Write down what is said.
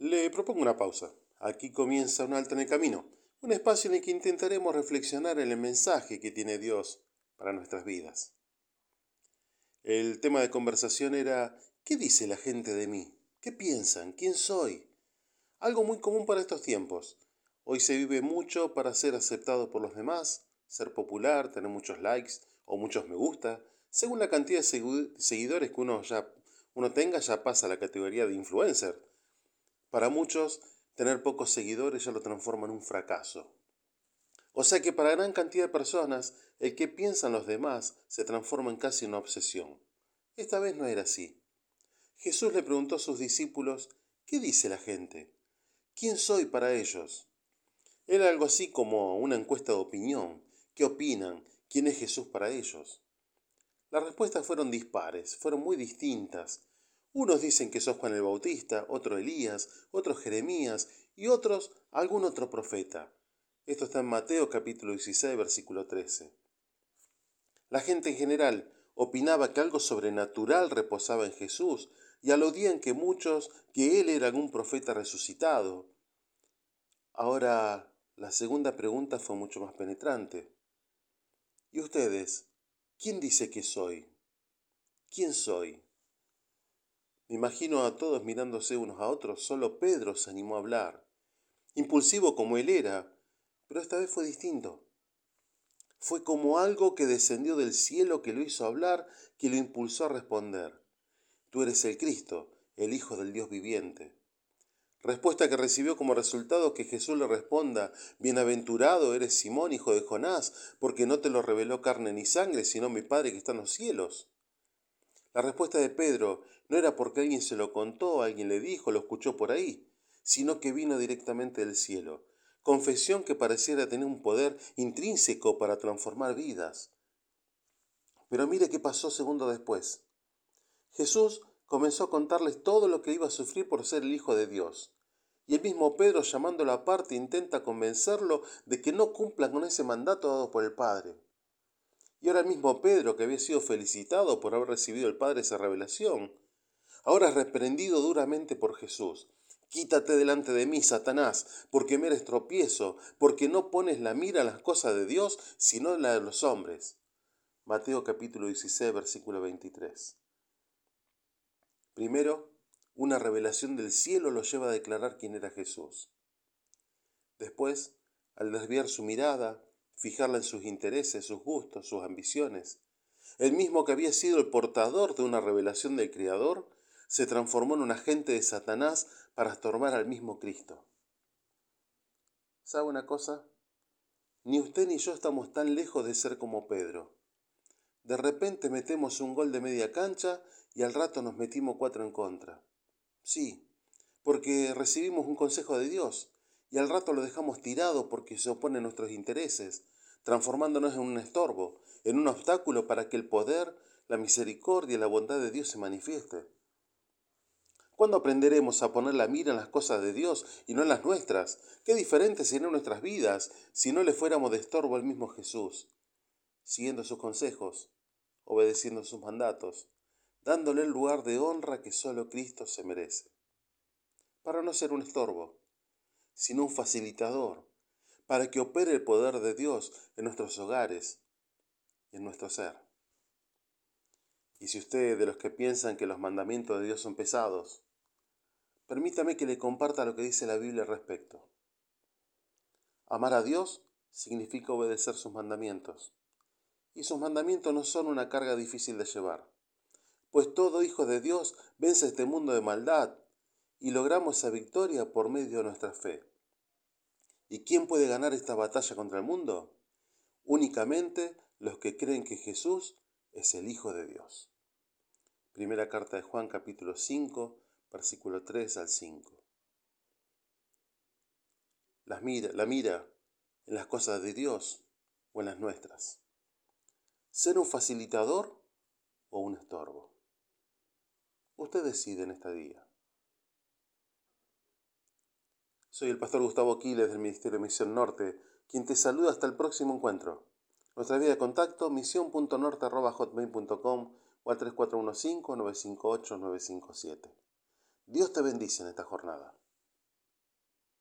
Le propongo una pausa. Aquí comienza un alto en el camino, un espacio en el que intentaremos reflexionar en el mensaje que tiene Dios para nuestras vidas. El tema de conversación era ¿qué dice la gente de mí? ¿Qué piensan? ¿Quién soy? Algo muy común para estos tiempos. Hoy se vive mucho para ser aceptado por los demás, ser popular, tener muchos likes o muchos me gusta. Según la cantidad de seguidores que uno ya uno tenga, ya pasa a la categoría de influencer. Para muchos, tener pocos seguidores ya lo transforma en un fracaso. O sea que para gran cantidad de personas, el que piensan los demás se transforma en casi una obsesión. Esta vez no era así. Jesús le preguntó a sus discípulos, ¿qué dice la gente? ¿Quién soy para ellos? Era algo así como una encuesta de opinión. ¿Qué opinan? ¿Quién es Jesús para ellos? Las respuestas fueron dispares, fueron muy distintas. Unos dicen que sos Juan el Bautista, otros Elías, otros Jeremías y otros algún otro profeta. Esto está en Mateo capítulo 16, versículo 13. La gente en general opinaba que algo sobrenatural reposaba en Jesús y aludían que muchos que él era algún profeta resucitado. Ahora, la segunda pregunta fue mucho más penetrante. ¿Y ustedes? ¿Quién dice que soy? ¿Quién soy? Me imagino a todos mirándose unos a otros, solo Pedro se animó a hablar. Impulsivo como él era, pero esta vez fue distinto. Fue como algo que descendió del cielo que lo hizo hablar, que lo impulsó a responder. Tú eres el Cristo, el Hijo del Dios viviente. Respuesta que recibió como resultado que Jesús le responda, Bienaventurado eres Simón, hijo de Jonás, porque no te lo reveló carne ni sangre, sino mi Padre que está en los cielos. La respuesta de Pedro no era porque alguien se lo contó, alguien le dijo, lo escuchó por ahí, sino que vino directamente del cielo. Confesión que pareciera tener un poder intrínseco para transformar vidas. Pero mire qué pasó segundo después. Jesús comenzó a contarles todo lo que iba a sufrir por ser el Hijo de Dios. Y el mismo Pedro, llamándolo aparte, intenta convencerlo de que no cumpla con ese mandato dado por el Padre. Y ahora el mismo Pedro, que había sido felicitado por haber recibido el Padre esa revelación, ahora es reprendido duramente por Jesús. Quítate delante de mí, Satanás, porque me eres tropiezo, porque no pones la mira en las cosas de Dios, sino en la de los hombres. Mateo capítulo 16, versículo 23. Primero, una revelación del cielo lo lleva a declarar quién era Jesús. Después, al desviar su mirada, fijarla en sus intereses, sus gustos, sus ambiciones, el mismo que había sido el portador de una revelación del Creador, se transformó en un agente de Satanás para estorbar al mismo Cristo. ¿Sabe una cosa? Ni usted ni yo estamos tan lejos de ser como Pedro. De repente metemos un gol de media cancha y al rato nos metimos cuatro en contra. Sí, porque recibimos un consejo de Dios y al rato lo dejamos tirado porque se opone a nuestros intereses, transformándonos en un estorbo, en un obstáculo para que el poder, la misericordia y la bondad de Dios se manifieste. ¿Cuándo aprenderemos a poner la mira en las cosas de Dios y no en las nuestras? Qué diferentes serían nuestras vidas si no le fuéramos de estorbo al mismo Jesús, siguiendo sus consejos, obedeciendo sus mandatos, dándole el lugar de honra que solo Cristo se merece. Para no ser un estorbo, sino un facilitador, para que opere el poder de Dios en nuestros hogares y en nuestro ser. Y si usted de los que piensan que los mandamientos de Dios son pesados, permítame que le comparta lo que dice la Biblia al respecto. Amar a Dios significa obedecer sus mandamientos, y sus mandamientos no son una carga difícil de llevar pues todo hijo de Dios vence este mundo de maldad y logramos esa victoria por medio de nuestra fe. ¿Y quién puede ganar esta batalla contra el mundo? Únicamente los que creen que Jesús es el Hijo de Dios. Primera carta de Juan capítulo 5, versículo 3 al 5. La mira, la mira en las cosas de Dios o en las nuestras. ¿Ser un facilitador o un estorbo? Usted decide en este día. Soy el pastor Gustavo Aquiles del Ministerio de Misión Norte, quien te saluda hasta el próximo encuentro. Nuestra vía de contacto, misión.norte.hotmail.com o al 3415-958-957. Dios te bendice en esta jornada.